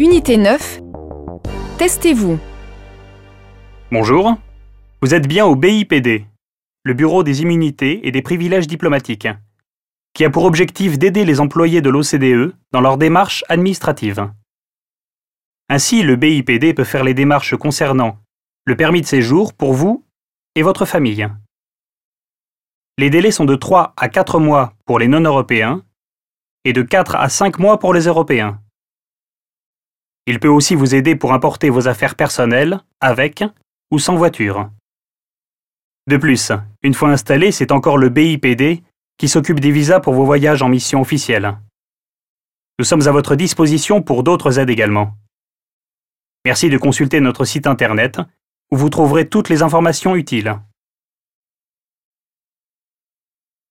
Unité 9. Testez-vous. Bonjour. Vous êtes bien au BIPD, le Bureau des immunités et des privilèges diplomatiques, qui a pour objectif d'aider les employés de l'OCDE dans leurs démarches administratives. Ainsi, le BIPD peut faire les démarches concernant le permis de séjour pour vous et votre famille. Les délais sont de 3 à 4 mois pour les non-européens et de 4 à 5 mois pour les Européens. Il peut aussi vous aider pour importer vos affaires personnelles avec ou sans voiture. De plus, une fois installé, c'est encore le BIPD qui s'occupe des visas pour vos voyages en mission officielle. Nous sommes à votre disposition pour d'autres aides également. Merci de consulter notre site internet où vous trouverez toutes les informations utiles.